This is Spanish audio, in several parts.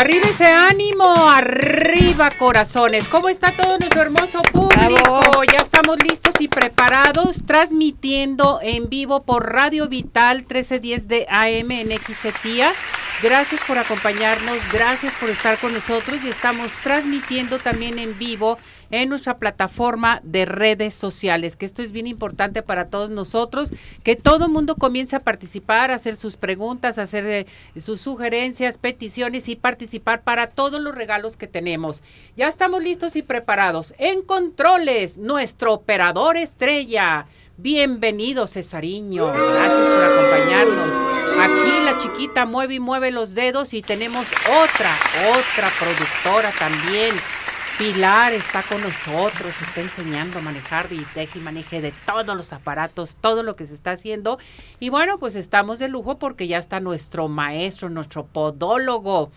Arriba ese ánimo, arriba corazones. ¿Cómo está todo nuestro hermoso público? Ya estamos listos y preparados, transmitiendo en vivo por Radio Vital 1310 de AM en XETIA. Gracias por acompañarnos, gracias por estar con nosotros y estamos transmitiendo también en vivo en nuestra plataforma de redes sociales, que esto es bien importante para todos nosotros, que todo el mundo comience a participar, a hacer sus preguntas, a hacer eh, sus sugerencias, peticiones y participar para todos los regalos que tenemos. Ya estamos listos y preparados. En controles, nuestro operador estrella. Bienvenido, Cesariño. Gracias por acompañarnos. Aquí la chiquita mueve y mueve los dedos y tenemos otra, otra productora también Pilar está con nosotros, está enseñando a manejar y y maneje de todos los aparatos, todo lo que se está haciendo. Y bueno, pues estamos de lujo porque ya está nuestro maestro, nuestro podólogo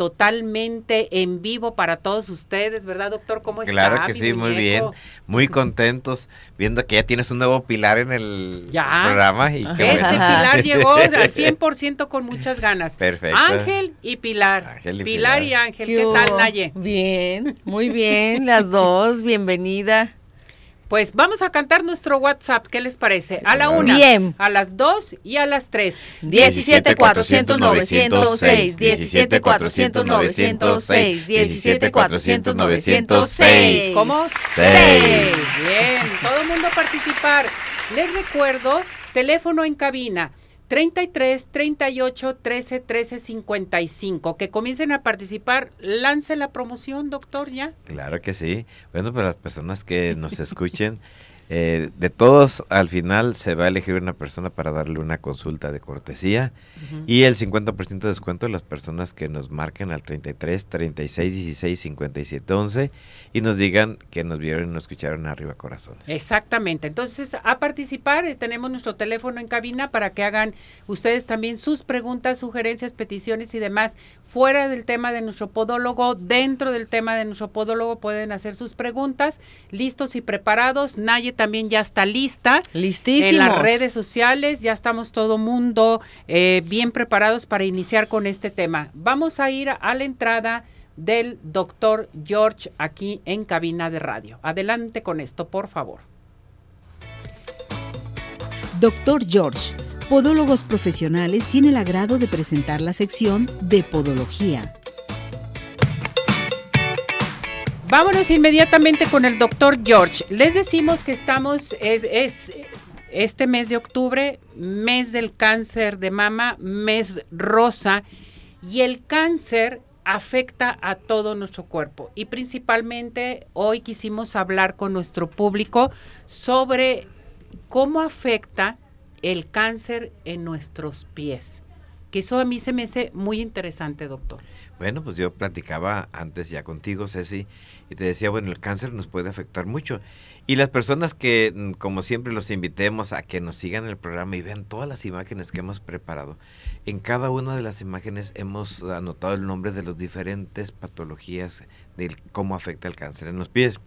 totalmente en vivo para todos ustedes, ¿verdad, doctor? ¿Cómo está? Claro que sí, muy bien, muy contentos, viendo que ya tienes un nuevo pilar en el programa. Y este pilar llegó al 100% con muchas ganas. Perfecto. Ángel y Pilar. pilar, y Ángel, ¿qué, ¿Qué tal, Naye? Bien, muy bien, las dos, bienvenida. Pues vamos a cantar nuestro WhatsApp, ¿qué les parece? A la una, a las dos y a las tres. 17 400 906, 17 400 906, 17 400 906. ¿Cómo? 6. Bien, todo el mundo a participar. Les recuerdo, teléfono en cabina 33 38 13 13 55. Que comiencen a participar. Lance la promoción, doctor, ya. Claro que sí. Bueno, pues las personas que nos escuchen. Eh, de todos, al final se va a elegir una persona para darle una consulta de cortesía y el 50% de descuento de las personas que nos marquen al 33 36 16 57 11 y nos digan que nos vieron y nos escucharon arriba corazones. Exactamente. Entonces, a participar, eh, tenemos nuestro teléfono en cabina para que hagan ustedes también sus preguntas, sugerencias, peticiones y demás fuera del tema de nuestro podólogo, dentro del tema de nuestro podólogo pueden hacer sus preguntas, listos y preparados. Naye también ya está lista. Listísimos. En las redes sociales, ya estamos todo mundo eh, bien preparados para iniciar con este tema. Vamos a ir a la entrada del doctor George aquí en cabina de radio. Adelante con esto, por favor. Doctor George Podólogos Profesionales tiene el agrado de presentar la sección de Podología. Vámonos inmediatamente con el doctor George. Les decimos que estamos, es, es este mes de octubre, mes del cáncer de mama, mes rosa, y el cáncer afecta a todo nuestro cuerpo. Y principalmente hoy quisimos hablar con nuestro público sobre cómo afecta el cáncer en nuestros pies. Que eso a mí se me hace muy interesante, doctor. Bueno, pues yo platicaba antes ya contigo, Ceci, y te decía, bueno, el cáncer nos puede afectar mucho. Y las personas que, mm, como siempre, los invitemos a que nos sigan el programa y vean todas las imágenes que hemos preparado. En cada una de las imágenes hemos anotado el nombre de las diferentes patologías de cómo afecta el cáncer en los pies.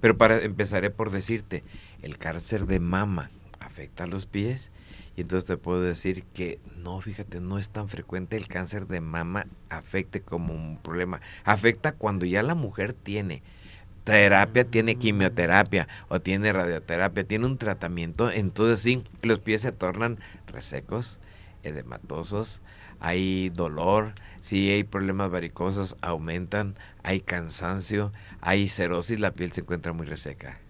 Pero para empezaré por decirte, el cáncer de mama afecta a los pies y entonces te puedo decir que no, fíjate, no es tan frecuente el cáncer de mama afecte como un problema. Afecta cuando ya la mujer tiene terapia, tiene quimioterapia o tiene radioterapia, tiene un tratamiento, entonces sí, los pies se tornan resecos, edematosos, hay dolor, si hay problemas varicosos aumentan, hay cansancio, hay cerosis, la piel se encuentra muy reseca.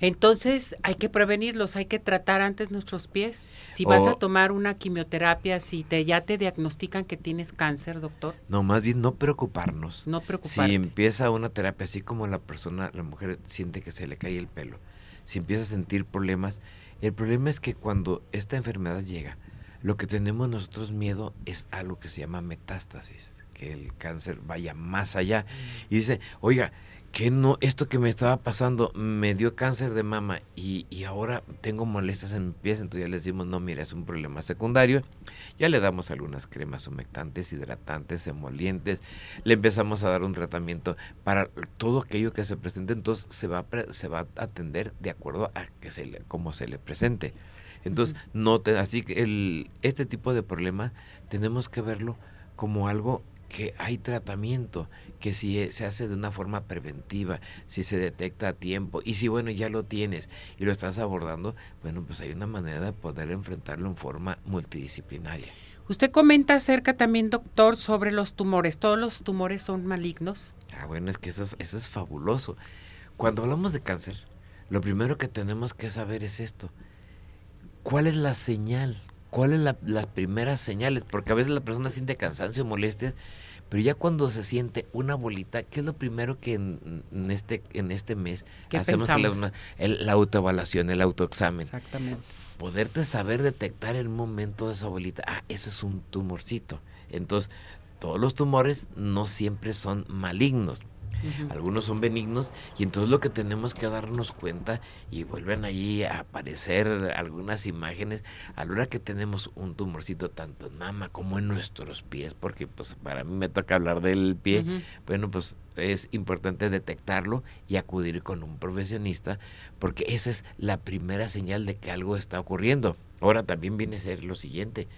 Entonces hay que prevenirlos, hay que tratar antes nuestros pies. Si vas a tomar una quimioterapia, si te ya te diagnostican que tienes cáncer, doctor. No, más bien no preocuparnos. No preocuparnos. Si empieza una terapia así como la persona, la mujer siente que se le cae el pelo, si empieza a sentir problemas, el problema es que cuando esta enfermedad llega, lo que tenemos nosotros miedo es algo que se llama metástasis, que el cáncer vaya más allá. Y dice, oiga, que no, esto que me estaba pasando me dio cáncer de mama y, y ahora tengo molestias en mis pies, entonces ya le decimos, no, mira, es un problema secundario. Ya le damos algunas cremas humectantes, hidratantes, emolientes, le empezamos a dar un tratamiento para todo aquello que se presente, entonces se va, se va a atender de acuerdo a que se le, cómo se le presente. Entonces, no te, así que el, este tipo de problemas tenemos que verlo como algo que hay tratamiento, que si e, se hace de una forma preventiva, si se detecta a tiempo y si bueno ya lo tienes y lo estás abordando, bueno pues hay una manera de poder enfrentarlo en forma multidisciplinaria. Usted comenta acerca también, doctor, sobre los tumores. ¿Todos los tumores son malignos? Ah, bueno, es que eso es, eso es fabuloso. Cuando hablamos de cáncer, lo primero que tenemos que saber es esto. ¿Cuál es la señal? ¿Cuáles son las primeras señales? Porque a veces la persona siente cansancio, molestias, pero ya cuando se siente una bolita, ¿qué es lo primero que en, este en este mes hacemos? La, la autoevaluación, el autoexamen. Exactamente. Poderte saber detectar el momento de esa bolita. Ah, eso es un tumorcito. Entonces, todos los tumores no siempre son malignos algunos son benignos y entonces lo que tenemos que darnos cuenta y vuelven allí a aparecer algunas imágenes a la hora que tenemos un tumorcito tanto en mama como en nuestros pies, porque pues para mí me toca hablar del pie, bueno pues es importante detectarlo y acudir con un profesionista porque esa es la primera señal de que algo está ocurriendo. Ahora también viene a ser lo siguiente,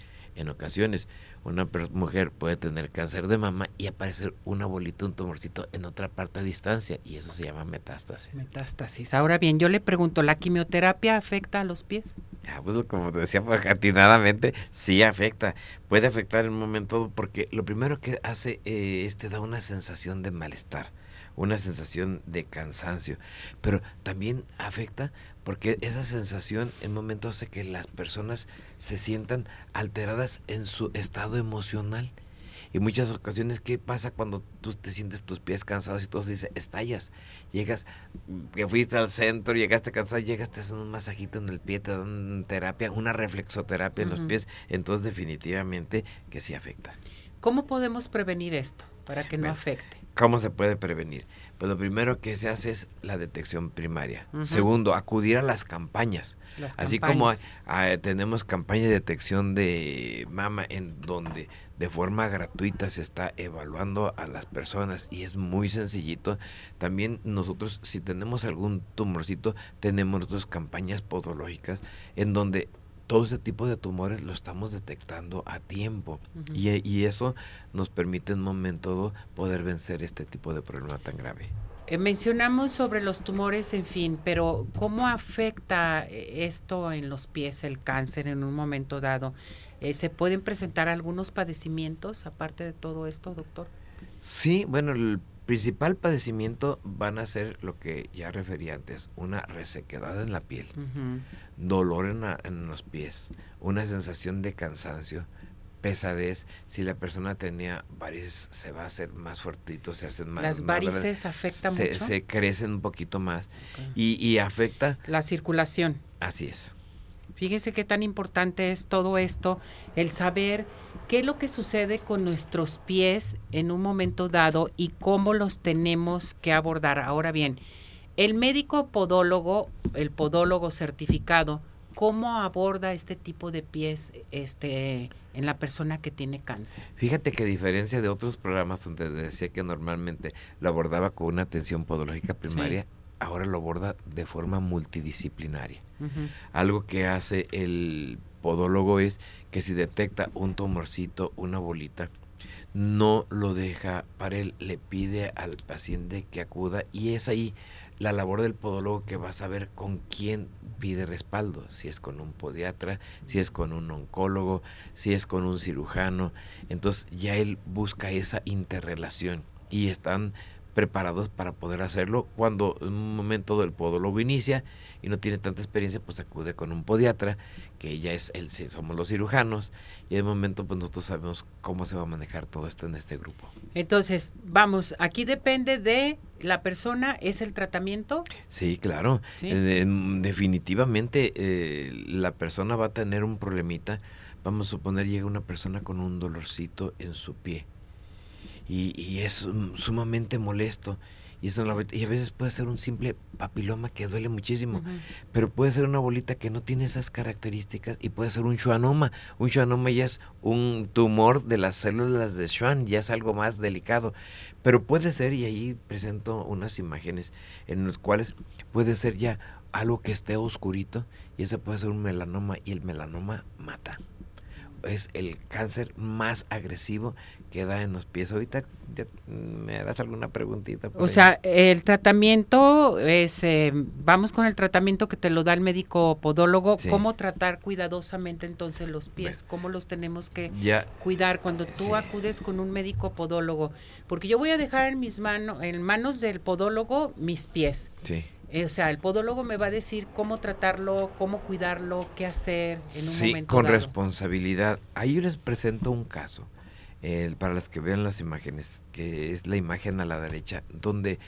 en ocasiones una mujer puede tener cáncer de mama y aparecer una bolita, un tumorcito en otra parte a distancia y eso se llama metástasis. Metástasis. Ahora bien, yo le pregunto, ¿la quimioterapia afecta a los pies? Ah, pues como te decía, pues, atinadamente, sí afecta. Puede afectar en un momento porque lo primero que hace eh, es te da una sensación de malestar una sensación de cansancio, pero también afecta porque esa sensación en momentos hace que las personas se sientan alteradas en su estado emocional. Y muchas ocasiones, ¿qué pasa cuando tú te sientes tus pies cansados y todo se dice, estallas? Llegas, que fuiste al centro, llegaste cansado, llegas, te hacen un masajito en el pie, te dan terapia, una reflexoterapia en los pies. Entonces, definitivamente que sí afecta. ¿Cómo podemos prevenir esto para que no afecte? ¿Cómo se puede prevenir? Pues lo primero que se hace es la detección primaria. Segundo, acudir a las campañas. Así como tenemos campaña de detección de mama en donde de forma gratuita se está evaluando a las personas y es muy sencillito. También nosotros si tenemos algún tumorcito tenemos otras campañas podológicas en donde todo ese tipo de tumores lo estamos detectando a tiempo y, eso nos permite en un momento dado poder vencer este tipo de problema tan grave. Eh, mencionamos sobre los tumores, en fin, pero ¿cómo afecta eh, esto en los pies, el cáncer en un momento dado? Eh, ¿Se pueden presentar algunos padecimientos aparte de todo esto, doctor? Sí, bueno, el principal padecimiento van a ser lo que ya refería antes, una resequedad en la piel, dolor en, en, los pies, una sensación de cansancio, pesadez. Si la persona tenía varices, se va a hacer más fuertito, se hacen más. Las varices afectan se, mucho. Se crecen un poquito más y, y afecta. La circulación. Así es. Fíjese qué tan importante es todo esto, el saber qué es lo que sucede con nuestros pies en un momento dado y cómo los tenemos que abordar. Ahora bien, el médico podólogo, el podólogo certificado, ¿cómo aborda este tipo de pies este, en la persona que tiene cáncer? Fíjate que a diferencia de otros programas donde decía que normalmente lo abordaba con una atención podológica primaria, ahora lo aborda de forma multidisciplinaria. Algo que hace el podólogo es que si detecta un tumorcito, una bolita, no lo deja para él, le pide al paciente que acuda y es ahí la labor del podólogo que va a saber con quién pide respaldo, si es con un podiatra, si es con un oncólogo, si es con un cirujano, entonces ya él busca esa interrelación y están preparados para poder hacerlo. Cuando en un momento el podólogo inicia y no tiene tanta experiencia, pues acude con un podiatra, que ya es el somos los cirujanos, y en el momento pues nosotros sabemos cómo se va a manejar todo esto en este grupo. Entonces, vamos, aquí depende de la persona, ¿es el tratamiento? Sí, claro. Eh, definitivamente eh, la persona va a tener un problemita. Vamos a suponer llega una persona con un dolorcito en su pie y, es sumamente molesto. Y, es una bolita, y a veces puede ser un simple papiloma que duele muchísimo, pero puede ser una bolita que no tiene esas características y puede ser un schwannoma. Un schwannoma ya es un tumor de las células de Schwann, ya es algo más delicado, pero puede ser, y ahí presento unas imágenes en las cuales puede ser ya algo que esté oscurito y ese puede ser un melanoma y el melanoma mata. Es el cáncer más agresivo que da en los pies. Ahorita me harás alguna preguntita. O sea, el tratamiento es, eh, vamos con el tratamiento que te lo da el médico podólogo. ¿Cómo tratar cuidadosamente entonces los pies? ¿Cómo los tenemos que cuidar cuando tú acudes con un médico podólogo? Porque yo voy a dejar en mis manos, en manos del podólogo, mis pies. Sí. Eh, o sea, el podólogo me va a decir cómo tratarlo, cómo cuidarlo, qué hacer en un sí, momento con responsabilidad. Ahí yo les presento un caso, para las que vean las imágenes, que es la imagen a la derecha, donde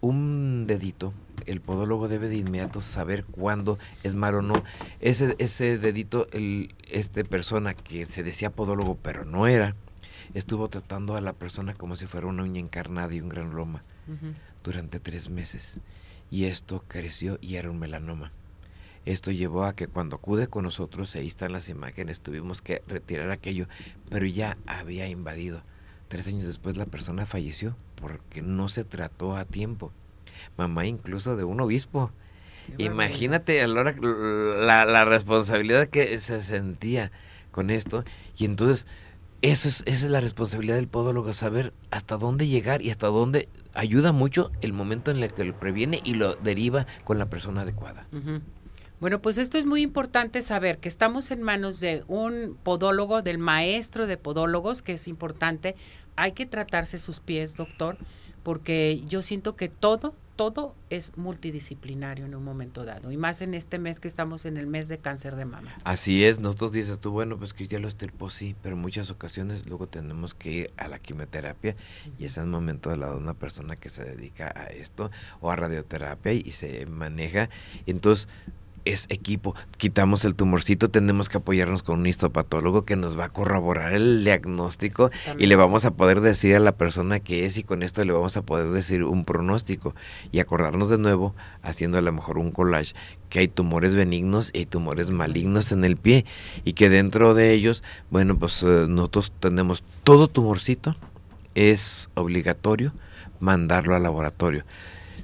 un dedito, el podólogo debe de inmediato saber cuándo es malo o no. Ese, ese dedito, el, este persona que se decía podólogo pero no era, estuvo tratando a la persona como si fuera una uña encarnada y un gran loma durante tres meses y esto creció y era un melanoma. Esto llevó a que cuando acude con nosotros, ahí están las imágenes, tuvimos que retirar aquello, pero ya había invadido. Tres años después la persona falleció porque no se trató a tiempo. Mamá incluso de un obispo. Imagínate a la, la, responsabilidad que se sentía con esto. Y entonces, eso es, esa es la responsabilidad del podólogo, saber hasta dónde llegar y hasta dónde ayuda mucho el momento en el que lo previene y lo deriva con la persona adecuada. Bueno, pues esto es muy importante saber que estamos en manos de un podólogo, del maestro de podólogos, que es importante. Hay que tratarse sus pies, doctor, porque yo siento que todo, todo es multidisciplinario en un momento dado, y más en este mes que estamos en el mes de cáncer de mama. Así es, nosotros dices tú, bueno, pues que ya lo estirpó, sí, pero en muchas ocasiones luego tenemos que ir a la quimioterapia y es el momento de la de una persona que se dedica a esto o a radioterapia y se maneja, entonces es equipo. Quitamos el tumorcito, tenemos que apoyarnos con un histopatólogo que nos va a corroborar el diagnóstico y le vamos a poder decir a la persona que es y con esto le vamos a poder decir un pronóstico y acordarnos de nuevo, haciendo a lo mejor un collage, que hay tumores benignos y tumores malignos en el pie y que dentro de ellos, bueno, pues eh, nosotros tenemos todo tumorcito, es obligatorio mandarlo al laboratorio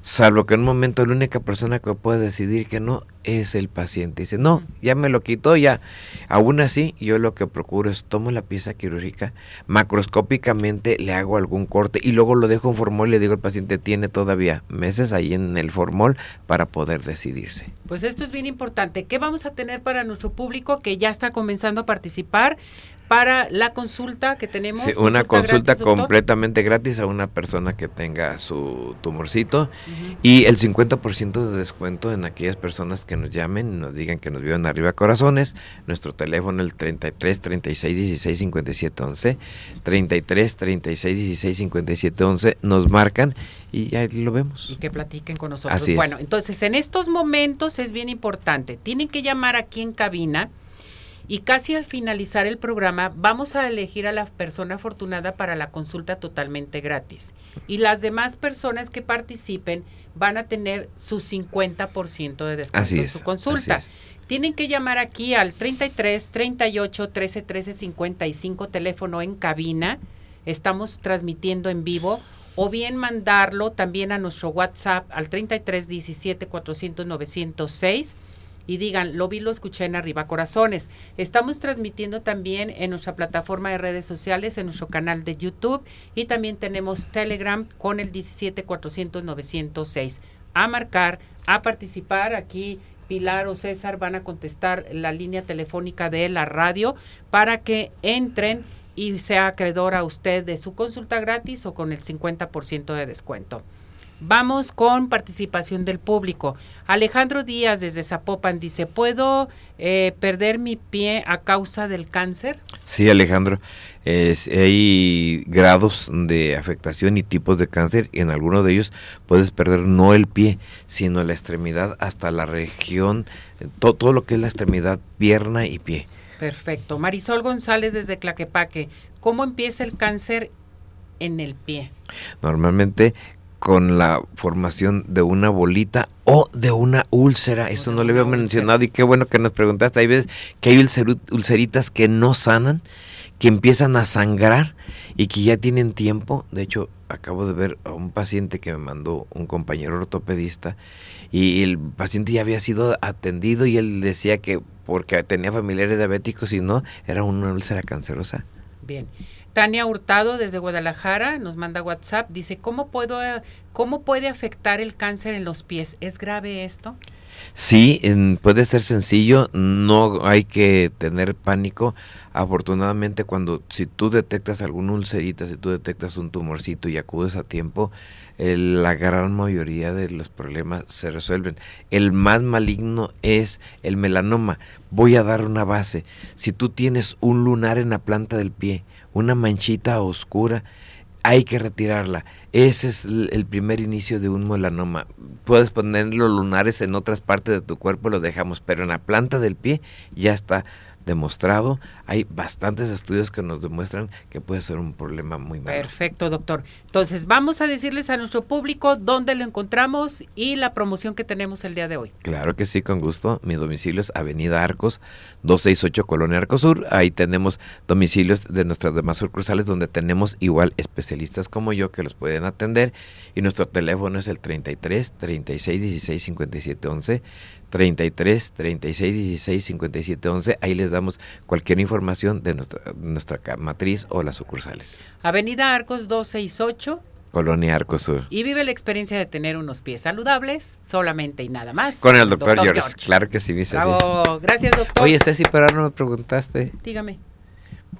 salvo que en un momento la única persona que puede decidir que no es el paciente. Dice, no, ya me lo quitó, ya. Aún así, yo lo que procuro es tomo la pieza quirúrgica, macroscópicamente le hago algún corte y luego lo dejo en formol y le digo al paciente, tiene todavía meses ahí en el formol para poder decidirse. Pues esto es bien importante. ¿Qué vamos a tener para nuestro público que ya está comenzando a participar? Para la consulta que tenemos. Sí, una consulta, completamente gratis a una persona que tenga su tumorcito y el 50% de descuento en aquellas personas que nos llamen y nos digan que nos viven arriba corazones. Nuestro teléfono el 33 36 16 57 11. 33 36 16 57 11. Nos marcan y ahí lo vemos. Y que platiquen con nosotros. bueno, entonces en estos momentos es bien importante. Tienen que llamar aquí en cabina y casi al finalizar el programa vamos a elegir a la persona afortunada para la consulta totalmente gratis. Y las demás personas que participen van a tener su 50% de descuento en su consulta. Tienen que llamar aquí al 33 38 13 13 55 teléfono en cabina. Estamos transmitiendo en vivo o bien mandarlo también a nuestro WhatsApp al 33 17 400 906 y digan, lo vi, lo escuché en Arriba Corazones. Estamos transmitiendo también en nuestra plataforma de redes sociales, en nuestro canal de YouTube y también tenemos Telegram con el 17400 A marcar, a participar aquí. Pilar o César van a contestar la línea telefónica de la radio para que entren y sea acreedor a usted de su consulta gratis o con el 50% de descuento. Vamos con participación del público. Alejandro Díaz desde Zapopan dice, ¿puedo eh, perder mi pie a causa del cáncer? Sí, Alejandro. hay grados de afectación y tipos de cáncer y en algunos de ellos puedes perder no el pie, sino la extremidad hasta la región, todo lo que es la extremidad, pierna y pie. Perfecto. Marisol González desde Claquepaque, ¿cómo empieza el cáncer en el pie? Normalmente con la formación de una bolita o de una úlcera. Eso no le había mencionado y qué bueno que nos preguntaste. Hay veces que hay ulceritas que no sanan, que empiezan a sangrar y que ya tienen tiempo. De hecho, acabo de ver a un paciente que me mandó un compañero ortopedista y el paciente ya había sido atendido y él decía que porque tenía familiares diabéticos y no, era una úlcera cancerosa. Bien. Tania Hurtado desde Guadalajara nos manda WhatsApp, dice, ¿cómo, puedo, ¿cómo puede afectar el cáncer en los pies? ¿Es grave esto? Sí, puede ser sencillo, no hay que tener pánico. Afortunadamente, cuando si tú detectas alguna ulcerita, si tú detectas un tumorcito y acudes a tiempo, la gran mayoría de los problemas se resuelven. El más maligno es el melanoma. Voy a dar una base. Si tú tienes un lunar en la planta del pie, una manchita oscura, hay que retirarla. Ese es el primer inicio de un melanoma. Puedes poner los lunares en otras partes de tu cuerpo, lo dejamos, pero en la planta del pie ya está demostrado. Hay bastantes estudios que nos demuestran que puede ser un problema muy malo. Perfecto, doctor. Entonces, vamos a decirles a nuestro público dónde lo encontramos y la promoción que tenemos el día de hoy. Claro que sí, con gusto. Mi domicilio es Avenida Arcos, 268 Colonia Arcosur. Ahí tenemos domicilios de nuestras demás sucursales donde tenemos igual especialistas como yo que los pueden atender. Y nuestro teléfono es el 33 36 16 57 11 33 36 16 57 11. Ahí les damos cualquier información de nuestra, nuestra matriz o las sucursales. Avenida Arcos 268. Colonia Arcos Sur. Y vive la experiencia de tener unos pies saludables, solamente y nada más. Con el doctor, George. Claro que sí, mi Bravo. Gracias, doctor. Oye, Ceci, pero ahora no me preguntaste. Dígame.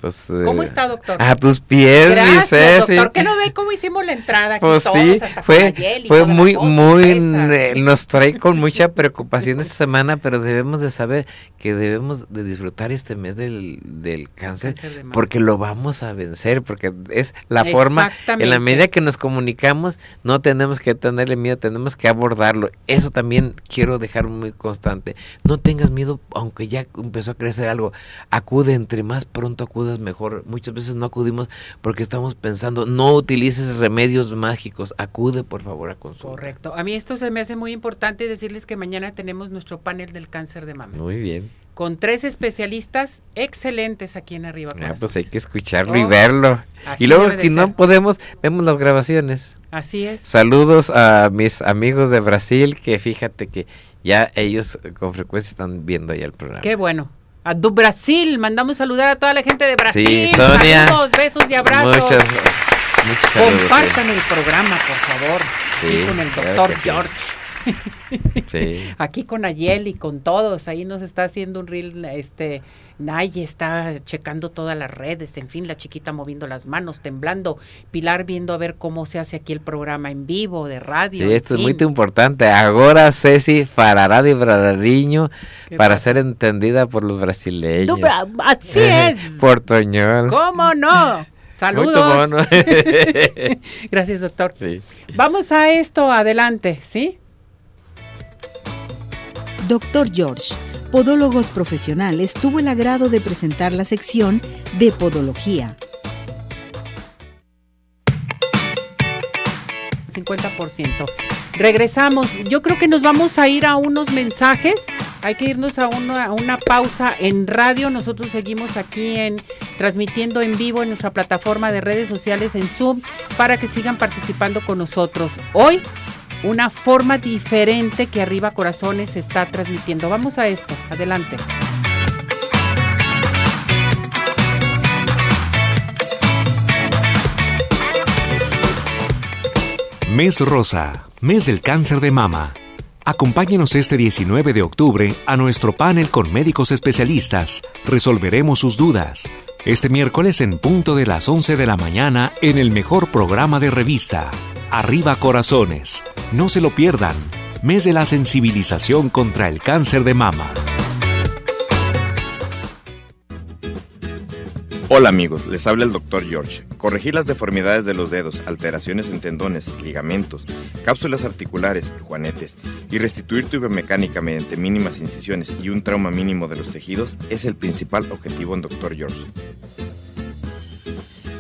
Pues, ¿Cómo eh, está, doctor? A tus pies, Gracias, doctor. ¿Qué no ve cómo hicimos la entrada? Aquí pues sí, fue, fue muy, muy, nos trae con mucha preocupación esta semana, pero debemos de saber que debemos de disfrutar este mes del, del cáncer, porque lo vamos a vencer, porque es la forma, en la medida que nos comunicamos, no tenemos que tenerle miedo, tenemos que abordarlo. Eso también quiero dejar muy constante. No tengas miedo, aunque ya empezó a crecer algo, acude, entre más pronto acude mejor. Muchas veces no acudimos porque estamos pensando, no utilices remedios mágicos, acude por favor a consulta. Correcto. A mí esto se me hace muy importante decirles que mañana tenemos nuestro panel del cáncer de mama. Muy bien. Con tres especialistas excelentes aquí en Arriba. Ah, pues hay que escucharlo y verlo. y luego si no podemos, vemos las grabaciones. Así es. Saludos a mis amigos de Brasil que fíjate que ya ellos con frecuencia están viendo ya el programa. Qué bueno. A do Brasil, mandamos saludar a toda la gente de Brasil. Sí, Sonia. Saludos, besos y abrazos. Muchas, muchas Compartan el programa, por favor. Sí, con el doctor George. Sí. Aquí con Ayel y con todos, ahí nos está haciendo un reel, este, Nay está checando todas las redes, en fin, la chiquita moviendo las manos, temblando, Pilar viendo a ver cómo se hace aquí el programa en vivo de radio. Sí, esto es muy importante. Ahora Ceci farará de Brarariño para ser entendida por los brasileños. así es. Portoñol. ¿Cómo no? Saludos. Gracias, doctor. Vamos a esto adelante, ¿sí? Doctor George, Podólogos Profesionales, tuvo el agrado de presentar la sección de Podología. 50%. Regresamos. Yo creo que nos vamos a ir a unos mensajes. Hay que irnos a una, a una, pausa en radio. Nosotros seguimos aquí en transmitiendo en vivo en nuestra plataforma de redes sociales en Zoom para que sigan participando con nosotros. Hoy una forma diferente que Arriba Corazones está transmitiendo. Vamos a esto, adelante. Mes Rosa, mes del cáncer de mama. Acompáñenos este 19 de octubre a nuestro panel con médicos especialistas. Resolveremos sus dudas. Este miércoles en punto de las 11 de la mañana en el mejor programa de revista, Arriba Corazones. No se lo pierdan. Mes de la sensibilización contra el cáncer de mama. Hola amigos, les habla el Dr. George. Corregir las deformidades de los dedos, alteraciones en tendones, ligamentos, cápsulas articulares, juanetes y restituir tu biomecánica mediante mínimas incisiones y un trauma mínimo de los tejidos es el principal objetivo en Dr. George.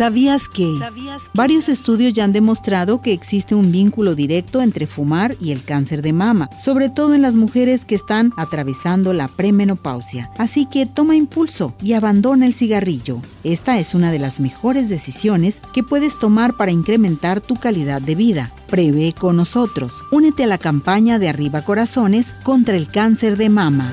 ¿Sabías que? Varios estudios ya han demostrado que existe un vínculo directo entre fumar y el cáncer de mama, sobre todo en las mujeres que están atravesando la premenopausia. Así que toma impulso y abandona el cigarrillo. Esta es una de las mejores decisiones que puedes tomar para incrementar tu calidad de vida. Prevé con nosotros. Únete a la campaña de Arriba Corazones contra el cáncer de mama.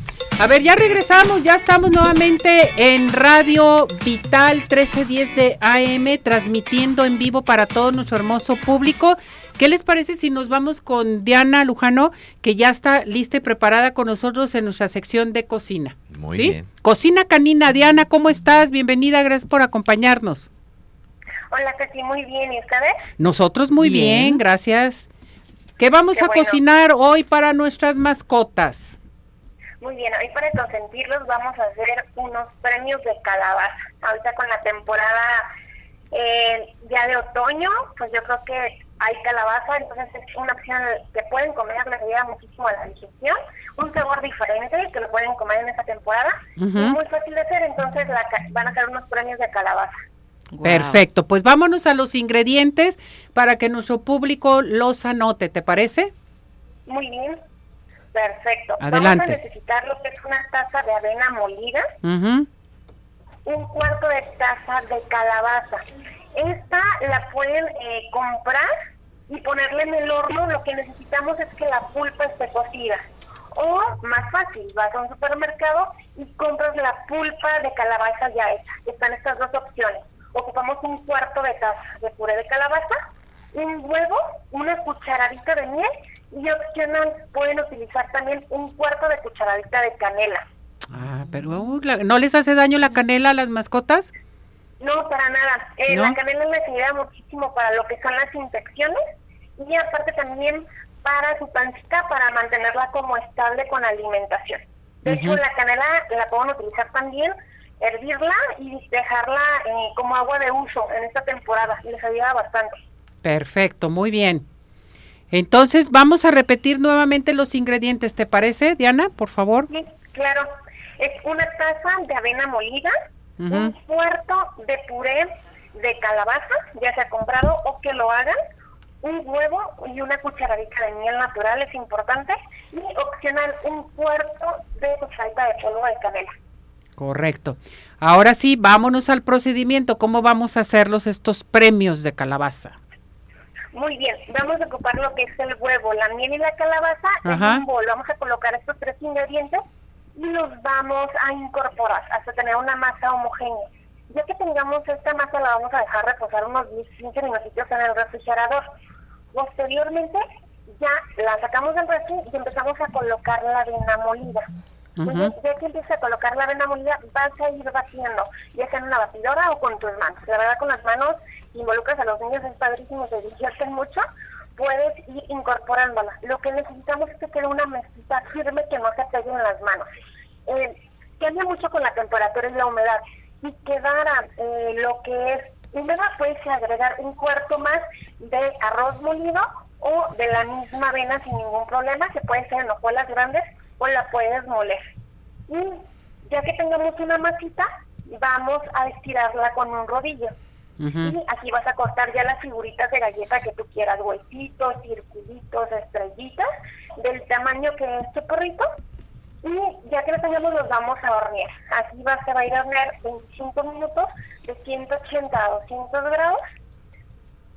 A ver, ya regresamos, ya estamos nuevamente en Radio Vital 1310 de AM, transmitiendo en vivo para todo nuestro hermoso público. ¿Qué les parece si nos vamos con Diana Lujano, que ya está lista y preparada con nosotros en nuestra sección de cocina? Muy ¿Sí? bien. Cocina Canina, Diana, ¿cómo estás? Bienvenida, gracias por acompañarnos. Hola, Ceci, muy bien. ¿Y ustedes? Nosotros muy bien, Bien. gracias. ¿Qué vamos Qué a bueno. cocinar hoy para nuestras mascotas? Muy bien, hoy para consentirlos vamos a hacer unos premios de calabaza. Ahorita con la temporada eh, ya de otoño, pues yo creo que hay calabaza, entonces es una opción que pueden comer, les ayuda muchísimo a la digestión. Un sabor diferente que lo pueden comer en esta temporada. Y muy fácil de hacer, entonces la ca- van a ser unos premios de calabaza. Perfecto, pues vámonos a los ingredientes para que nuestro público los anote, ¿te parece? Muy bien. Perfecto. Adelante. Vamos a necesitar lo que es una taza de avena molida. Un cuarto de taza de calabaza. Esta la pueden eh, comprar y ponerle en el horno. Lo que necesitamos es que la pulpa esté cocida. O, más fácil, vas a un supermercado y compras la pulpa de calabaza ya hecha. Están estas dos opciones. Ocupamos un cuarto de taza de puré de calabaza, un huevo, una cucharadita de miel y opcional pueden utilizar también un cuarto de cucharadita de canela. Ah, pero uh, ¿no les hace daño la canela a las mascotas? No, para nada. Eh, ¿No? La canela les ayuda muchísimo para lo que son las infecciones y aparte también para su pancita, para mantenerla como estable con la alimentación. De hecho, la canela la pueden utilizar también, hervirla y dejarla eh, como agua de uso en esta temporada. y Les ayuda bastante. Perfecto, muy bien. Entonces vamos a repetir nuevamente los ingredientes, ¿te parece, Diana? Por favor. Sí, claro. Es una taza de avena molida, un cuarto de puré de calabaza, ya sea comprado o que lo hagan, un huevo y una cucharadita de miel natural es importante y opcional un cuarto de cucharadita de polvo de canela. Correcto. Ahora sí, vámonos al procedimiento. ¿Cómo vamos a hacerlos estos premios de calabaza? Muy bien, vamos a ocupar lo que es el huevo, la miel y la calabaza en un bol. Vamos a colocar estos tres ingredientes y los vamos a incorporar hasta tener una masa homogénea. Ya que tengamos esta masa, la vamos a dejar reposar unos 10, 15 minutitos en el refrigerador. Posteriormente, ya la sacamos del refri y empezamos a colocar la avena molida. Ya que empieza a colocar la avena molida, vas a ir batiendo, ya sea en una batidora o con tus manos. La verdad, con las manos involucras a los niños, es padrísimo, se divierten mucho, puedes ir incorporándola. Lo que necesitamos es que quede una mezclita firme que no se pegue en las manos. Eh, cambia mucho con la temperatura y la humedad. Si quedara eh, lo que es húmeda, puedes agregar un cuarto más de arroz molido o de la misma avena sin ningún problema, se puede hacer en hojuelas grandes o la puedes moler. Y ya que tengamos una masita, vamos a estirarla con un rodillo. Y aquí vas a cortar ya las figuritas de galleta que tú quieras, huesitos, circulitos, estrellitas, del tamaño que es tu porrito. Y ya que lo tengamos, los vamos a hornear. Aquí va, se va a ir a hornear 25 minutos de 180 a 200 grados.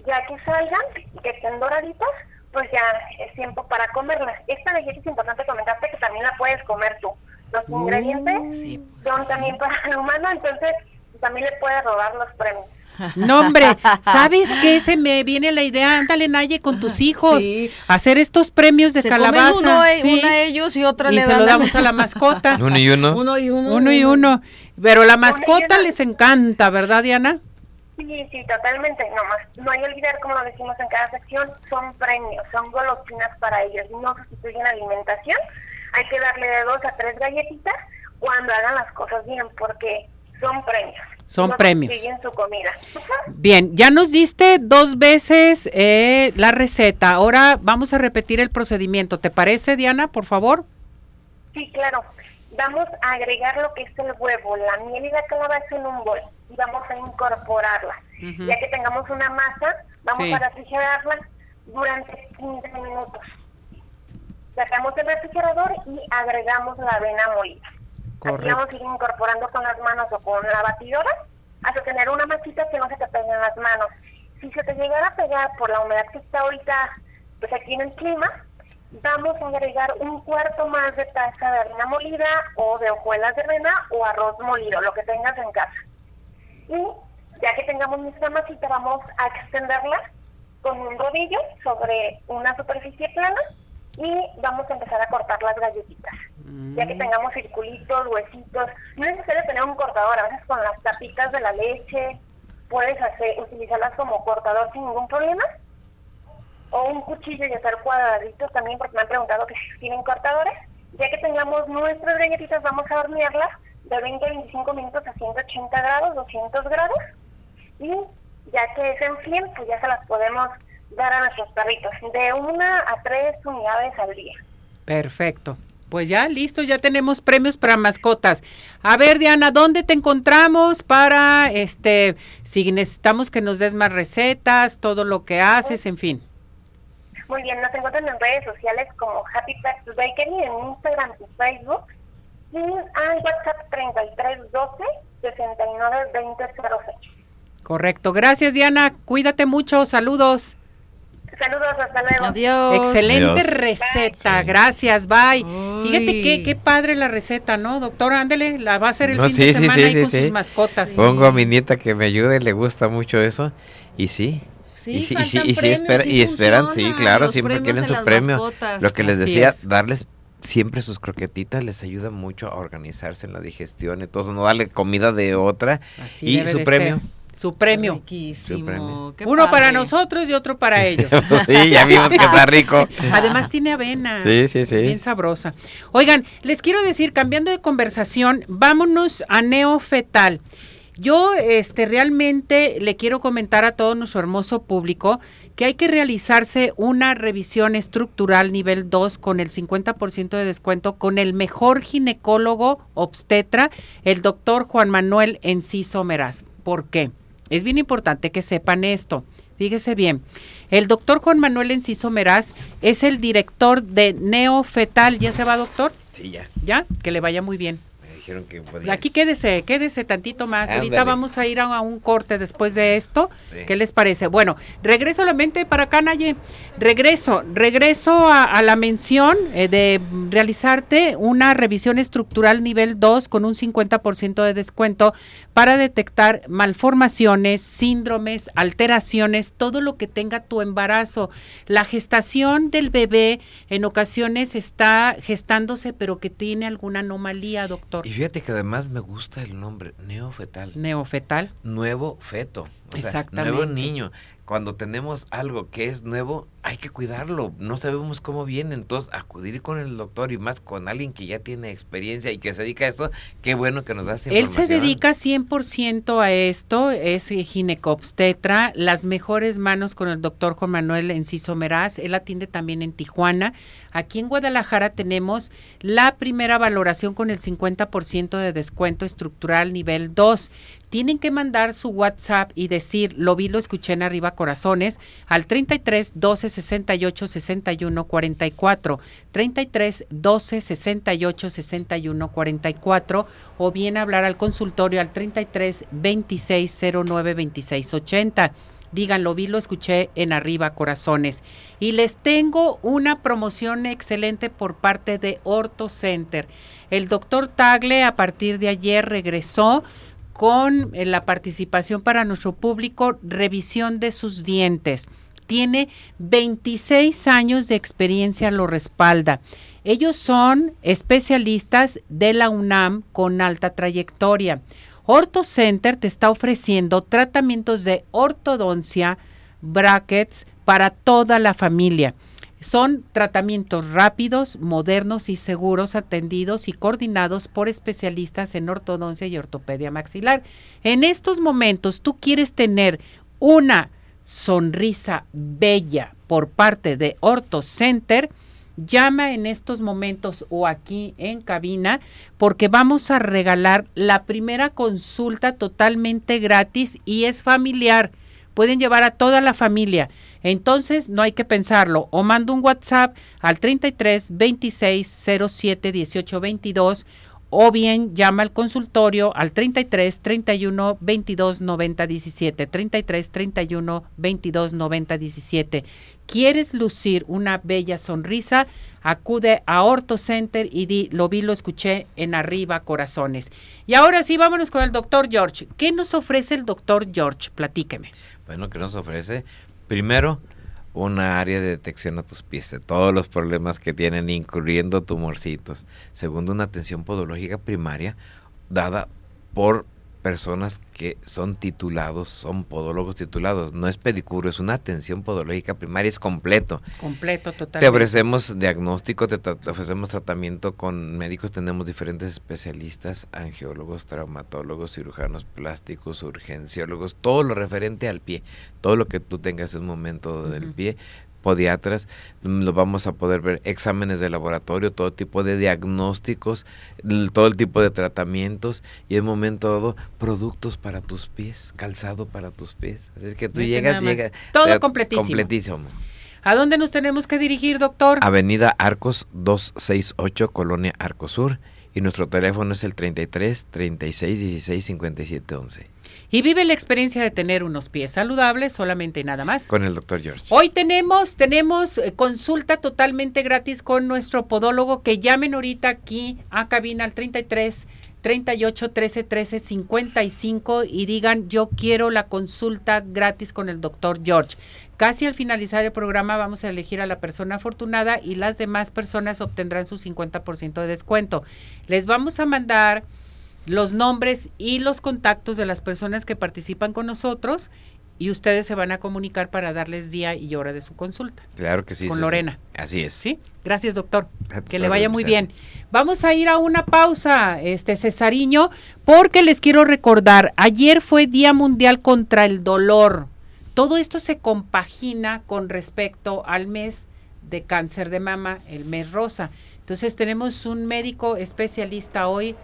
Ya que salgan y que estén doraditos, pues ya es tiempo para comerlas. Esta galleta es importante comentarte que también la puedes comer tú. Los mm, ingredientes son también para el humano, entonces también le puedes robar los premios. No, hombre, ¿sabes qué? Se me viene la idea, ándale, Naye, con tus hijos, hacer estos premios de calabaza. uno, eh, Una a ellos y otra y se lo damos a la mascota. uno y uno. Uno y uno. Uno y uno. Pero la mascota les encanta, ¿verdad, Diana? Sí, sí, totalmente. No, más, no hay que olvidar, como lo decimos en cada sección, son premios, son golosinas para ellos. No sustituyen alimentación. Hay que darle de dos a tres galletitas cuando hagan las cosas bien, porque son premios. Son premios. su comida. Bien, ya nos diste dos veces eh, la receta. Ahora vamos a repetir el procedimiento. ¿Te parece, Diana, por favor? Sí, claro. Vamos a agregar lo que es el huevo, la miel y la calabaza en un bol y vamos a incorporarla. Ya que tengamos una masa, vamos a refrigerarla durante 15 minutos. Sacamos el refrigerador y agregamos la avena molida. Aquí vamos a ir incorporando con las manos o con la batidora hasta tener una masita que no se te pegue en las manos. Si se te llegara a pegar por la humedad que está ahorita, pues aquí en el clima, vamos a agregar un cuarto más de taza de harina molida o de hojuelas de avena o arroz molido, lo que tengas en casa. Y ya que tengamos nuestra masita, vamos a extenderla con un rodillo sobre una superficie plana y vamos a empezar a cortar las galletitas ya que tengamos circulitos, huesitos. No es necesario tener un cortador, a veces con las tapitas de la leche puedes hacer, utilizarlas como cortador sin ningún problema. O un cuchillo y hacer cuadraditos también, porque me han preguntado que si tienen cortadores. Ya que tengamos nuestras galletitas, vamos a hornearlas de 20 a 25 minutos a 180 grados, 200 grados. Y ya que se enfríen, pues ya se las podemos dar a nuestros perritos, de una a tres unidades al día. Perfecto. Pues ya, listo, ya tenemos premios para mascotas. A ver, Diana, ¿dónde te encontramos para, este, si necesitamos que nos des más recetas, todo lo que haces, en fin? Muy bien, nos encuentran en redes sociales como Happy Pets Bakery, en Instagram y Facebook, y al WhatsApp 3312 692006. Correcto, gracias Diana, cuídate mucho, saludos. Saludos, hasta luego. Adiós. Excelente receta, gracias, bye. Fíjate qué, qué padre la receta, ¿no? Doctor, ándele, la va a hacer el fin de semana ahí con sus mascotas. Pongo a mi nieta que me ayude, le gusta mucho eso, y sí. Sí, y sí, y sí, y, espera, y esperan, sí, claro, siempre quieren su premio. Lo que les decía, darles siempre sus croquetitas les ayuda mucho a organizarse en la digestión y todo, no darle comida de otra y su premio. Su premio. Riquísimo. Uno para nosotros y otro para ellos. sí, ya vimos que está rico. Además tiene avena. Sí, sí, sí. Bien sabrosa. Oigan, les quiero decir, cambiando de conversación, vámonos a neofetal. Yo este realmente le quiero comentar a todo nuestro hermoso público que hay que realizarse una revisión estructural nivel 2 con el 50% de descuento con el mejor ginecólogo obstetra, el doctor Juan Manuel Enciso Meraz. ¿Por qué? Es bien importante que sepan esto. Fíjese bien, el doctor Juan Manuel Enciso Meraz es el director de Neofetal. ¿Ya se va, doctor? Sí, ya. ¿Ya? Que le vaya muy bien. Dijeron que podía. Aquí quédese, quédese tantito más. Ahorita vamos a ir a, a un corte después de esto. Sí. ¿Qué les parece? Bueno, regreso la mente para acá, Naye. Regreso, regreso a, a la mención eh, de realizarte una revisión estructural nivel 2 con un 50% de descuento para detectar malformaciones, síndromes, alteraciones, todo lo que tenga tu embarazo. La gestación del bebé en ocasiones está gestándose, pero que tiene alguna anomalía, doctor. Y fíjate que además me gusta el nombre, neofetal. Neofetal. Nuevo feto. O sea, Exactamente. nuevo niño. Cuando tenemos algo que es nuevo, hay que cuidarlo. No sabemos cómo viene. Entonces, acudir con el doctor y más con alguien que ya tiene experiencia y que se dedica a esto, qué bueno que nos da esa Él se dedica 100% a esto, es ginecobstetra, las mejores manos con el doctor Juan Manuel Enciso Meraz, él atiende también en Tijuana. Aquí en Guadalajara tenemos la primera valoración con el 50% de descuento estructural nivel 2. Tienen que mandar su WhatsApp y decir, lo vi, lo escuché en arriba corazones, al 33 12 68 61 44, 33 12 68 61 44, o bien hablar al consultorio al 33 26 09 26 80. Digan, lo vi, lo escuché en arriba corazones. Y les tengo una promoción excelente por parte de Orto Center. El doctor Tagle a partir de ayer regresó con eh, la participación para nuestro público, revisión de sus dientes. Tiene 26 años de experiencia, lo respalda. Ellos son especialistas de la UNAM con alta trayectoria. Orto Center te está ofreciendo tratamientos de ortodoncia, brackets para toda la familia. Son tratamientos rápidos, modernos y seguros atendidos y coordinados por especialistas en ortodoncia y ortopedia maxilar. En estos momentos tú quieres tener una sonrisa bella por parte de Orto Center, llama en estos momentos o aquí en cabina porque vamos a regalar la primera consulta totalmente gratis y es familiar. Pueden llevar a toda la familia. Entonces no hay que pensarlo. O mando un WhatsApp al 33 26 07 18 22 o bien llama al consultorio al 33 31 22 90 17 33 31 22 90 17 quieres lucir una bella sonrisa acude a Orto Center y di lo vi lo escuché en arriba corazones y ahora sí vámonos con el doctor George ¿qué nos ofrece el doctor George? platíqueme Bueno, que nos ofrece primero una área de detección a tus pies de todos los problemas que tienen, incluyendo tumorcitos. Segundo, una atención podológica primaria dada por personas que son titulados, son podólogos titulados. No es pedicuro, es una atención podológica primaria, es completo. completo total Te ofrecemos diagnóstico, te, tra- te ofrecemos tratamiento con médicos, tenemos diferentes especialistas, angiólogos, traumatólogos, cirujanos plásticos, urgenciólogos, todo lo referente al pie, todo lo que tú tengas en un momento del pie, podiatras, mm, lo vamos a poder ver, exámenes de laboratorio, todo tipo de diagnósticos, todo el tipo de tratamientos y en momento dado productos para tus pies, calzado para tus pies. Así es que tú llegas, llegas Todo eh, completísimo. completísimo. ¿a dónde nos tenemos que dirigir doctor? Avenida Arcos 268, Colonia Arcos Sur. Y nuestro teléfono es el 33 36 16 57 11. Y vive la experiencia de tener unos pies saludables solamente y nada más Con el doctor George. Hoy tenemos, tenemos eh, consulta totalmente gratis con nuestro podólogo que llamen ahorita aquí a cabina al 33 38 13 13 55 y digan yo quiero la consulta gratis con el doctor George. Casi al finalizar el programa vamos a elegir a la persona afortunada y las demás personas obtendrán su 50% de descuento. Les vamos a mandar los nombres y los contactos de las personas que participan con nosotros y ustedes se van a comunicar para darles día y hora de su consulta. Claro que sí. con sí, sí. Lorena. Así es. ¿Sí? Gracias, doctor. Que le vaya muy bien. Vamos a ir a una pausa, este Cesariño, porque les quiero recordar, ayer fue Día Mundial contra el Dolor. Todo esto se compagina con respecto al mes de cáncer de mama, el mes rosa. Entonces tenemos un médico especialista hoy,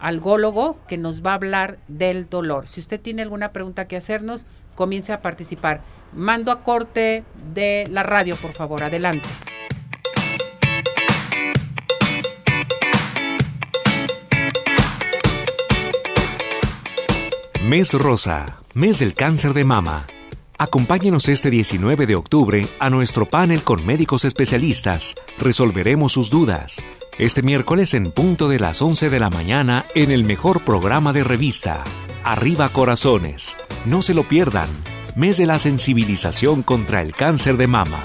algólogo, que nos va a hablar del dolor. Si usted tiene alguna pregunta que hacernos, comience a participar. Mando a corte de la radio, por favor. Adelante. Mes Rosa, mes del cáncer de mama. Acompáñenos este 19 de octubre a nuestro panel con médicos especialistas. Resolveremos sus dudas. Este miércoles en punto de las 11 de la mañana en el mejor programa de revista. Arriba Corazones. No se lo pierdan. Mes de la sensibilización contra el cáncer de mama.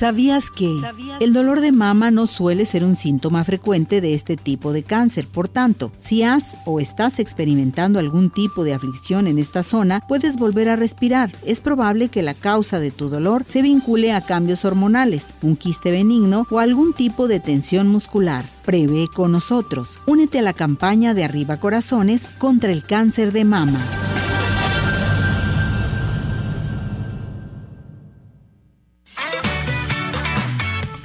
¿Sabías que el dolor de mama no suele ser un síntoma frecuente de este tipo de cáncer? Por tanto, si has o estás experimentando algún tipo de aflicción en esta zona, puedes volver a respirar. Es probable que la causa de tu dolor se vincule a cambios hormonales, un quiste benigno o algún tipo de tensión muscular. Prevé con nosotros. Únete a la campaña de Arriba Corazones contra el cáncer de mama.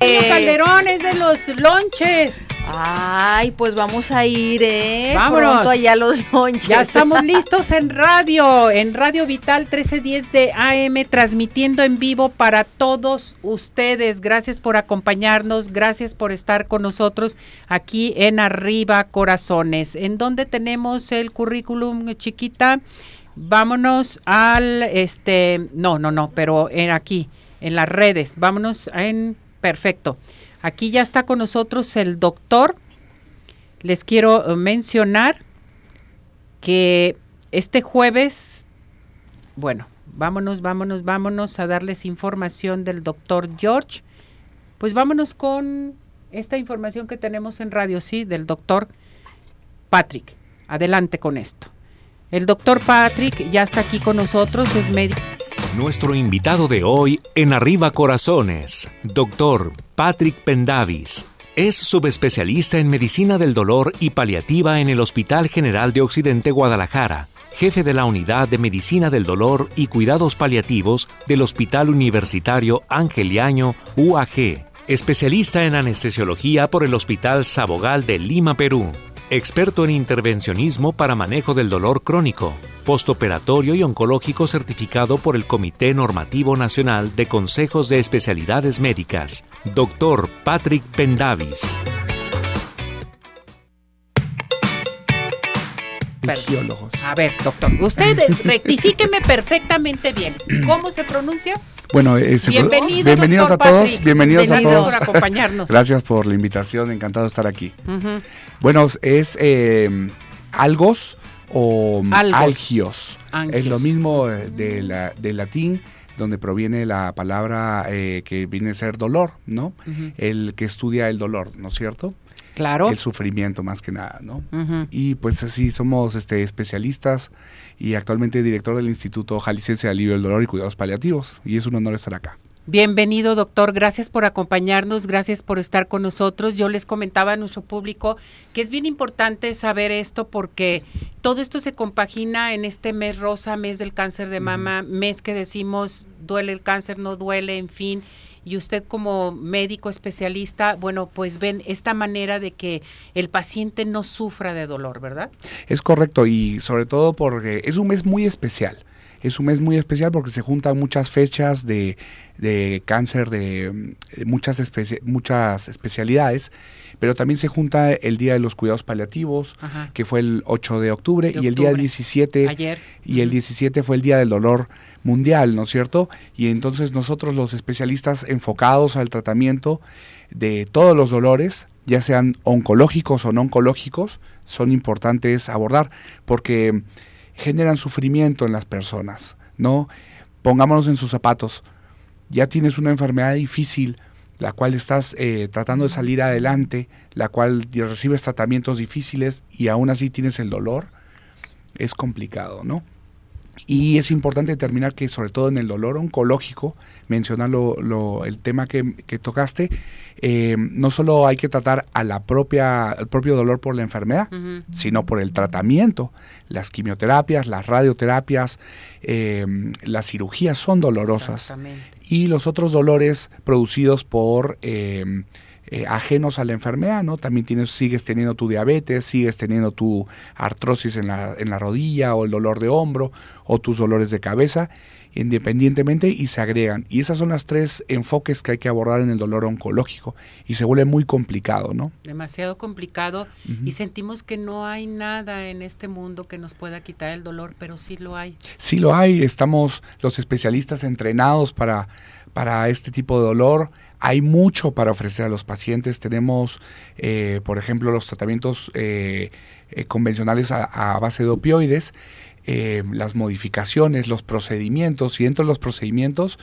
Los calderones de los lonches. Ay, pues vamos a ir, ¿eh? Vámonos. Pronto allá a los lonches. Ya estamos listos en radio, en Radio Vital 1310 de AM, transmitiendo en vivo para todos ustedes. Gracias por acompañarnos, gracias por estar con nosotros aquí en Arriba Corazones, en donde tenemos el currículum chiquita. Vámonos al, este, no, no, no, pero en aquí, en las redes. Vámonos en, perfecto. Aquí ya está con nosotros el doctor. Les quiero eh, mencionar que este jueves, bueno, vámonos, vámonos, vámonos a darles información del doctor George. Pues vámonos con esta información que tenemos en radio, sí, del doctor Patrick. Adelante con esto. El doctor Patrick ya está aquí con nosotros, es médico. Nuestro invitado de hoy en Arriba Corazones, doctor Patrick Pendavis. Es subespecialista en medicina del dolor y paliativa en el Hospital General de Occidente Guadalajara, jefe de la Unidad de Medicina del Dolor y Cuidados Paliativos del Hospital Universitario Angeliaño UAG, especialista en anestesiología por el Hospital Sabogal de Lima, Perú, experto en intervencionismo para manejo del dolor crónico, postoperatorio y oncológico certificado por el Comité Normativo Nacional de Consejos de Especialidades Médicas, Dr. Patrick Pendavis. A ver, doctor, usted rectifíqueme perfectamente bien. ¿Cómo se pronuncia? Bueno, eh, Bienvenido, bienvenidos a todos, Patrick. bienvenidos a Gracias todos. por acompañarnos. Gracias por la invitación, encantado de estar aquí. Bueno, es eh, algos o Algos. algios. Angios. Es lo mismo eh, de la, del latín, donde proviene la palabra eh, que viene a ser dolor, ¿no? El que estudia el dolor, ¿no es cierto? Claro. El sufrimiento más que nada, ¿no? Y pues así somos este, especialistas y actualmente director del Instituto Jalisciense de Alivio del Dolor y Cuidados Paliativos. Y es un honor estar acá. Bienvenido, doctor. Gracias por acompañarnos, gracias por estar con nosotros. Yo les comentaba a nuestro público que es bien importante saber esto porque todo esto se compagina en este mes rosa, mes del cáncer de mama, mes que decimos duele el cáncer, no duele, en fin. Y usted como médico especialista, bueno, pues ven esta manera de que el paciente no sufra de dolor, ¿verdad? Es correcto y sobre todo porque es un mes muy especial. Es un mes muy especial porque se juntan muchas fechas de, de cáncer de, mm, muchas, muchas especialidades, pero también se junta el Día de los Cuidados Paliativos, Ajá. que fue el 8 de octubre, De y el día octubre. 17 Ayer. y el 17 fue el Día del Dolor Mundial, ¿no es cierto? Y entonces nosotros los especialistas enfocados al tratamiento de todos los dolores, ya sean oncológicos o no oncológicos, son importantes abordar porque generan sufrimiento en las personas, ¿no? Pongámonos en sus zapatos. Ya tienes una enfermedad difícil, la cual estás eh, tratando de salir adelante, la cual recibes tratamientos difíciles y aún así tienes el dolor, es complicado, ¿no? Y es importante determinar que sobre todo en el dolor oncológico, mencionar lo, el tema que, tocaste, eh, no solo hay que tratar a la propia, el propio dolor por la enfermedad, sino por el tratamiento. Las quimioterapias, las radioterapias, eh, las cirugías son dolorosas. Y los otros dolores producidos por... Eh, eh, ajenos a la enfermedad, ¿no? También tienes, sigues teniendo tu diabetes, sigues teniendo tu artrosis en la, en la rodilla o el dolor de hombro o tus dolores de cabeza, independientemente y se agregan. Y esas son las tres enfoques que hay que abordar en el dolor oncológico y se vuelve muy complicado, ¿no? Demasiado complicado y sentimos que no hay nada en este mundo que nos pueda quitar el dolor, pero sí lo hay. Sí lo hay, estamos los especialistas entrenados para, para este tipo de dolor hay mucho para ofrecer a los pacientes. Tenemos, eh, por ejemplo, los tratamientos eh, eh, convencionales a, base de opioides, las modificaciones, los procedimientos, y dentro de los procedimientos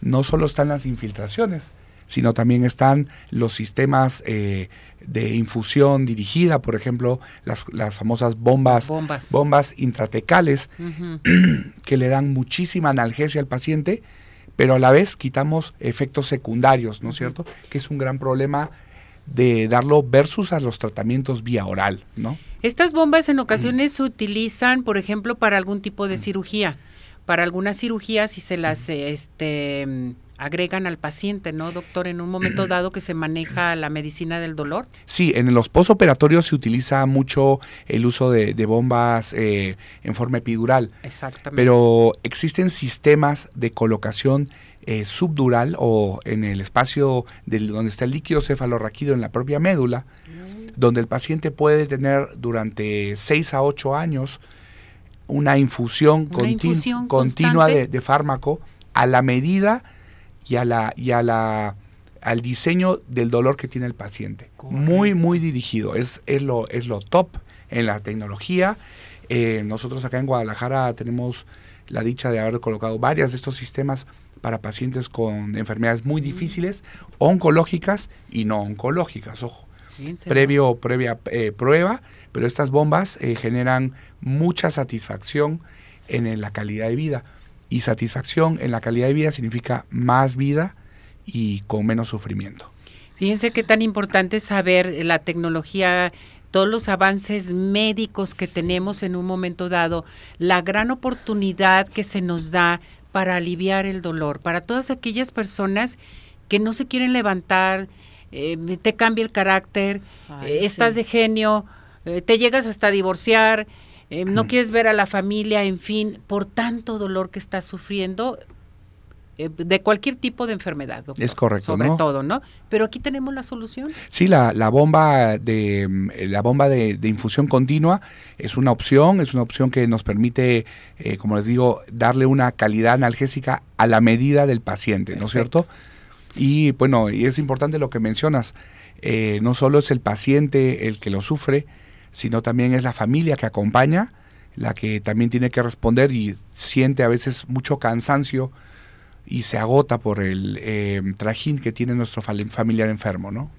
no solo están las infiltraciones, sino también están los sistemas de infusión dirigida, por ejemplo, las, las famosas bombas, bombas. intratecales, que le dan muchísima analgesia al paciente pero a la vez quitamos efectos secundarios, ¿no es cierto? Que es un gran problema de darlo versus a los tratamientos vía oral, ¿no? Estas bombas en ocasiones se utilizan, por ejemplo, para algún tipo de cirugía. Para algunas cirugías si se las este agregan al paciente, ¿no, doctor? En un momento dado que se maneja la medicina del dolor. Sí, en los postoperatorios se utiliza mucho el uso de, bombas eh, en forma epidural. Exactamente. Pero existen sistemas de colocación eh, subdural o en el espacio del, donde está el líquido cefalorraquídeo en la propia médula, mm. Donde el paciente puede tener durante 6 a 8 años una infusión, continua de, de fármaco a la medida y a la y a la al diseño del dolor que tiene el paciente. Muy muy dirigido, es es lo es lo top en la tecnología. Eh, nosotros acá en Guadalajara tenemos la dicha de haber colocado varias de estos sistemas para pacientes con enfermedades muy difíciles, oncológicas y no oncológicas, ojo. Previo, previa eh, prueba, pero estas bombas eh, generan mucha satisfacción en la calidad de vida y satisfacción en la calidad de vida significa más vida y con menos sufrimiento. Fíjense qué tan importante es saber la tecnología, todos los avances médicos que tenemos en un momento dado, la gran oportunidad que se nos da para aliviar el dolor, para todas aquellas personas que no se quieren levantar, eh, te cambia el carácter, eh, estás de genio, eh, te llegas hasta divorciar, no quieres ver a la familia, en fin, por tanto dolor que estás sufriendo de cualquier tipo de enfermedad. Doctor, es correcto, sobre todo, ¿no? Pero aquí tenemos la solución. Sí, la, la bomba de mm, la bomba de, infusión continua es una opción, es una opción que nos permite, como les digo, darle una calidad analgésica a la medida del paciente, ¿no es cierto? Y bueno, y es importante lo que mencionas. no solo es el paciente el que lo sufre, sino también es la familia que acompaña, la que también tiene que responder y siente a veces mucho cansancio y se agota por el eh, trajín que tiene nuestro familiar enfermo, ¿no?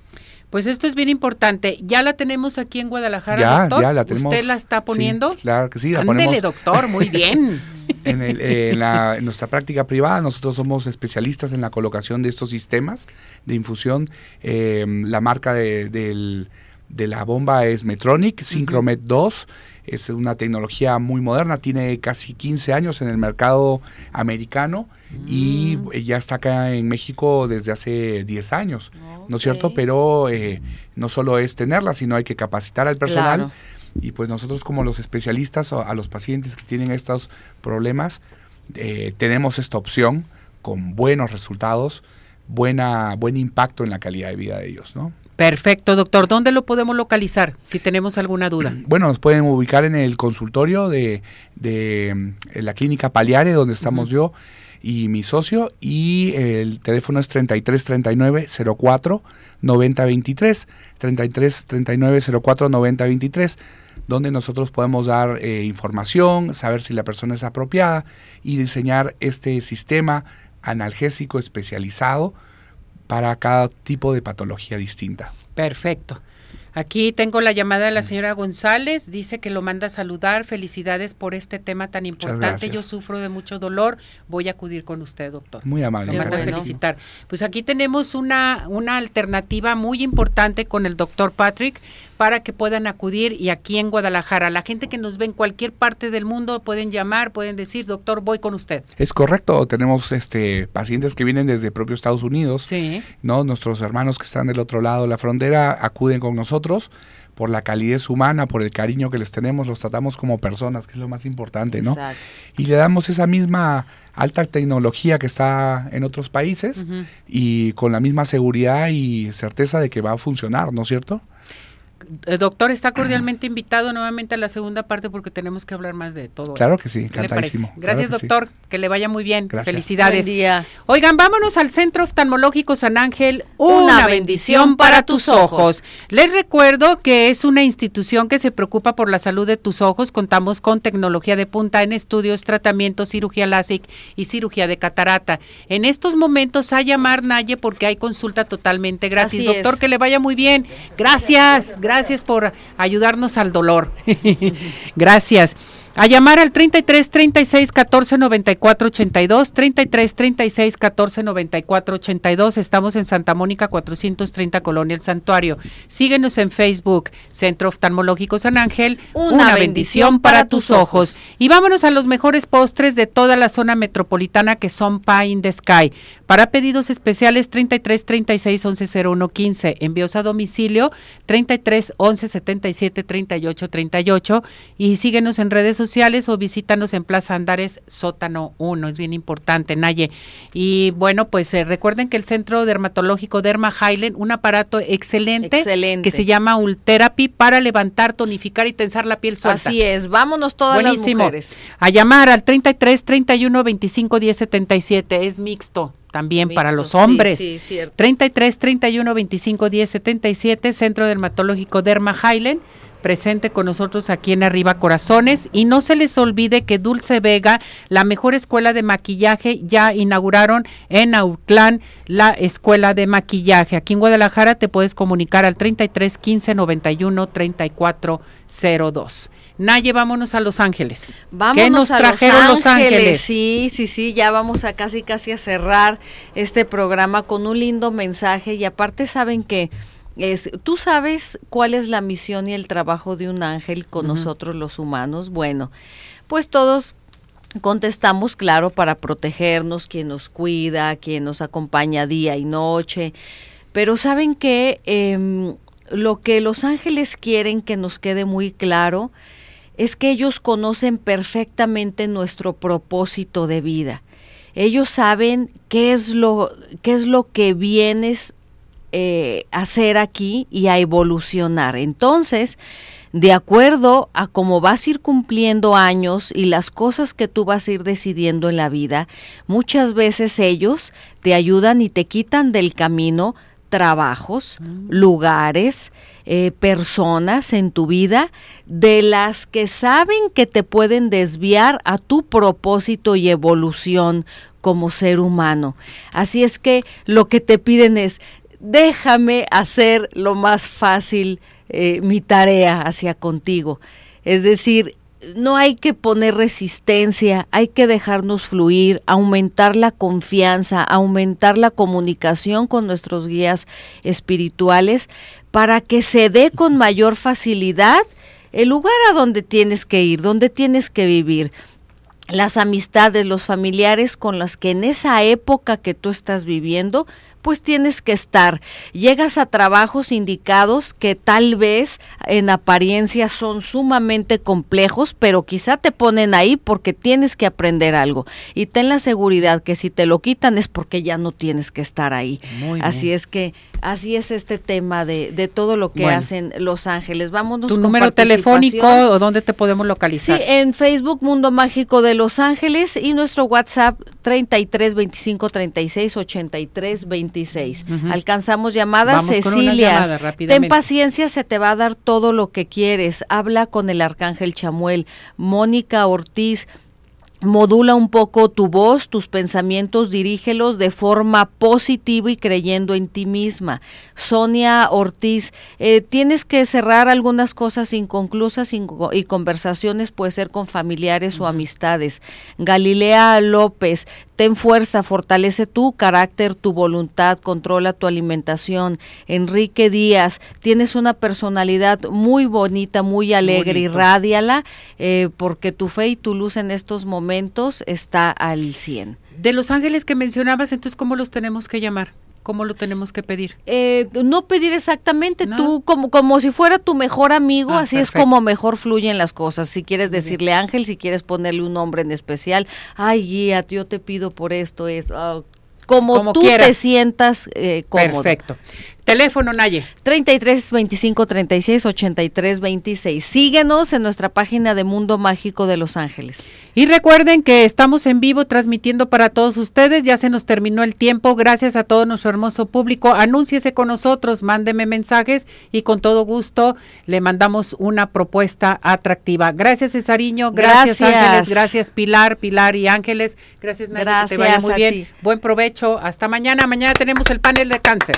Pues esto es bien importante. Ya la tenemos aquí en Guadalajara, ya, doctor. Ya la tenemos. ¿Usted la está poniendo? claro que sí, la Ándele, doctor, muy bien. en, en, nuestra práctica privada, nosotros somos especialistas en la colocación de estos sistemas de infusión. Eh, la marca de, del de la bomba es Metronic, Synchromet 2. Es una tecnología muy moderna, tiene casi 15 años en el mercado americano y mm. ya está acá en México desde hace 10 años, ¿no es cierto? Pero eh, no solo es tenerla, sino hay que capacitar al personal. Y pues nosotros como los especialistas o a los pacientes que tienen estos problemas, eh, tenemos esta opción con buenos resultados, buena, buen impacto en la calidad de vida de ellos, ¿no? Perfecto, doctor. ¿Dónde lo podemos localizar si tenemos alguna duda? Bueno, nos pueden ubicar en el consultorio de, de la clínica Paliare, donde estamos yo y mi socio, y el teléfono es 3339 04 9023, 3339 04 9023, donde nosotros podemos dar eh, información, saber si la persona es apropiada y diseñar este sistema analgésico especializado para cada tipo de patología distinta. Perfecto. Aquí tengo la llamada de la señora González, dice que lo manda a saludar, felicidades por este tema tan importante, yo sufro de mucho dolor, voy a acudir con usted, doctor. Muy amable. Lo manda a felicitar. Pues aquí tenemos una, una alternativa muy importante con el doctor Patrick para que puedan acudir y aquí en Guadalajara, la gente que nos ve en cualquier parte del mundo pueden llamar, pueden decir, doctor, voy con usted. Es correcto, tenemos este pacientes que vienen desde propio Estados Unidos, sí. ¿no? Nuestros hermanos que están del otro lado de la frontera acuden con nosotros por la calidez humana, por el cariño que les tenemos, los tratamos como personas, que es lo más importante, ¿no? Exacto. Y le damos esa misma alta tecnología que está en otros países y con la misma seguridad y certeza de que va a funcionar, ¿no es cierto? El eh, doctor está cordialmente invitado nuevamente a la segunda parte porque tenemos que hablar más de todo Claro esto. que sí, ¿Qué le encantadísimo. Gracias, Claro que doctor. Que le vaya muy bien. Gracias. Felicidades. Buen día. Oigan, vámonos al Centro Oftalmológico San Ángel. Una Una, bendición bendición para para tus ojos. Les recuerdo que es una institución que se preocupa por la salud de tus ojos. Contamos con tecnología de punta en estudios, tratamientos, cirugía LASIK y cirugía de catarata. En estos momentos a llamar Naye porque hay consulta totalmente gratis. Así Doctor, es. que le vaya muy bien. Gracias, gracias por ayudarnos al dolor. gracias. A llamar al 33 36 14 94 82, 33 36 14 94 82. Estamos en Santa Mónica 430 Colonia El Santuario. Síguenos en Facebook, Centro Oftalmológico San Ángel. Una bendición para tus ojos. Y vámonos a los mejores postres de toda la zona metropolitana que son Pie in the Sky. Para pedidos especiales 33 36 11 01 15. Envíos a domicilio 33 11 77 38 38. Y síguenos en redes sociales o visítanos en Plaza Andares Sótano 1. Es bien importante, Naye. Y bueno, pues eh, recuerden que el Centro Dermatológico Derma Highland, un aparato excelente, Excelente. que se llama Ultherapy para levantar, tonificar y tensar la piel suelta. Así es, vámonos todas Buenísimo. las mujeres. A llamar al 33 31 25 10 77. Es mixto también para los sí, hombres. sí, cierto. 33 31 25 10 77. Centro Dermatológico Derma Highland. Presente con nosotros aquí en Arriba Corazones. Y no se les olvide que Dulce Vega, la mejor escuela de maquillaje, ya inauguraron en Autlán la escuela de maquillaje. Aquí en Guadalajara te puedes comunicar al 33 15 91 34 02. Naye, vámonos a Los Ángeles. Vámonos ¿Qué nos a trajeron Los Ángeles. Sí, sí, sí, ya vamos a casi casi a cerrar este programa con un lindo mensaje y aparte saben que es, tú sabes cuál es la misión y el trabajo de un ángel con nosotros los humanos. Bueno, pues todos contestamos, claro, para protegernos, quien nos cuida, quien nos acompaña día y noche. Pero saben que em, lo que los ángeles quieren que nos quede muy claro es que ellos conocen perfectamente nuestro propósito de vida. Ellos saben qué es lo, qué es lo que vienes eh, hacer aquí y a evolucionar. Entonces, de acuerdo a cómo vas a ir cumpliendo años y las cosas que tú vas a ir decidiendo en la vida, muchas veces ellos te ayudan y te quitan del camino trabajos, lugares, eh, personas en tu vida de las que saben que te pueden desviar a tu propósito y evolución como ser humano. Así es que lo que te piden es, déjame hacer lo más fácil eh, mi tarea hacia contigo. Es decir, no hay que poner resistencia, hay que dejarnos fluir, aumentar la confianza, aumentar la comunicación con nuestros guías espirituales para que se dé con mayor facilidad el lugar a donde tienes que ir, donde tienes que vivir las amistades, los familiares con las que en esa época que tú estás viviendo, pues tienes que estar. Llegas a trabajos indicados que tal vez en apariencia son sumamente complejos, pero quizá te ponen ahí porque tienes que aprender algo. Y ten la seguridad que si te lo quitan es porque ya no tienes que estar ahí. Muy así bien. es que así es este tema de, de todo lo que Bueno. hacen Los Ángeles. Vámonos ¿Tu con número telefónico o dónde te podemos Sí, localizar? en Facebook Mundo Mágico de Los Ángeles y nuestro WhatsApp 33 25 36 83 26. Ujú. Alcanzamos llamadas, Vamos con una Cecilia. llamada rápidamente. Ten paciencia, se te va a dar todo lo que quieres. Habla con el Arcángel Chamuel, Mónica Ortiz. Modula un poco tu voz, tus pensamientos, dirígelos de forma positiva y creyendo en ti misma. Sonia Ortiz, eh, tienes que cerrar algunas cosas inconclusas y, conversaciones, puede ser con familiares o amistades. Galilea López, ten fuerza, fortalece tu carácter, tu voluntad, controla tu alimentación. Enrique Díaz, tienes una personalidad muy bonita, muy alegre, y radiala eh, porque tu fe y tu luz en estos momentos está al 100. De los ángeles que mencionabas, entonces, ¿cómo los tenemos que llamar? ¿Cómo lo tenemos que pedir? Eh, no pedir exactamente, tú como, como si fuera tu mejor amigo, ah, así es como mejor fluyen las cosas. Si quieres decirle ángel, si quieres ponerle un nombre en especial, ay guía, yo te pido por esto, es ah, como, tú te sientas eh, cómodo. Perfecto. Teléfono, Naye. 33 25 36 83 26. Síguenos en nuestra página de Mundo Mágico de Los Ángeles. Y recuerden que estamos en vivo transmitiendo para todos ustedes. Ya se nos terminó el tiempo. Gracias a todo nuestro hermoso público. Anúnciese con nosotros, mándeme mensajes y con todo gusto le mandamos una propuesta atractiva. Gracias, Cesariño. Gracias, Ángeles. Gracias, Pilar, Pilar y Ángeles. Gracias, Naye. Gracias, que te vaya muy bien. Buen provecho. Hasta mañana. Mañana tenemos el panel de cáncer.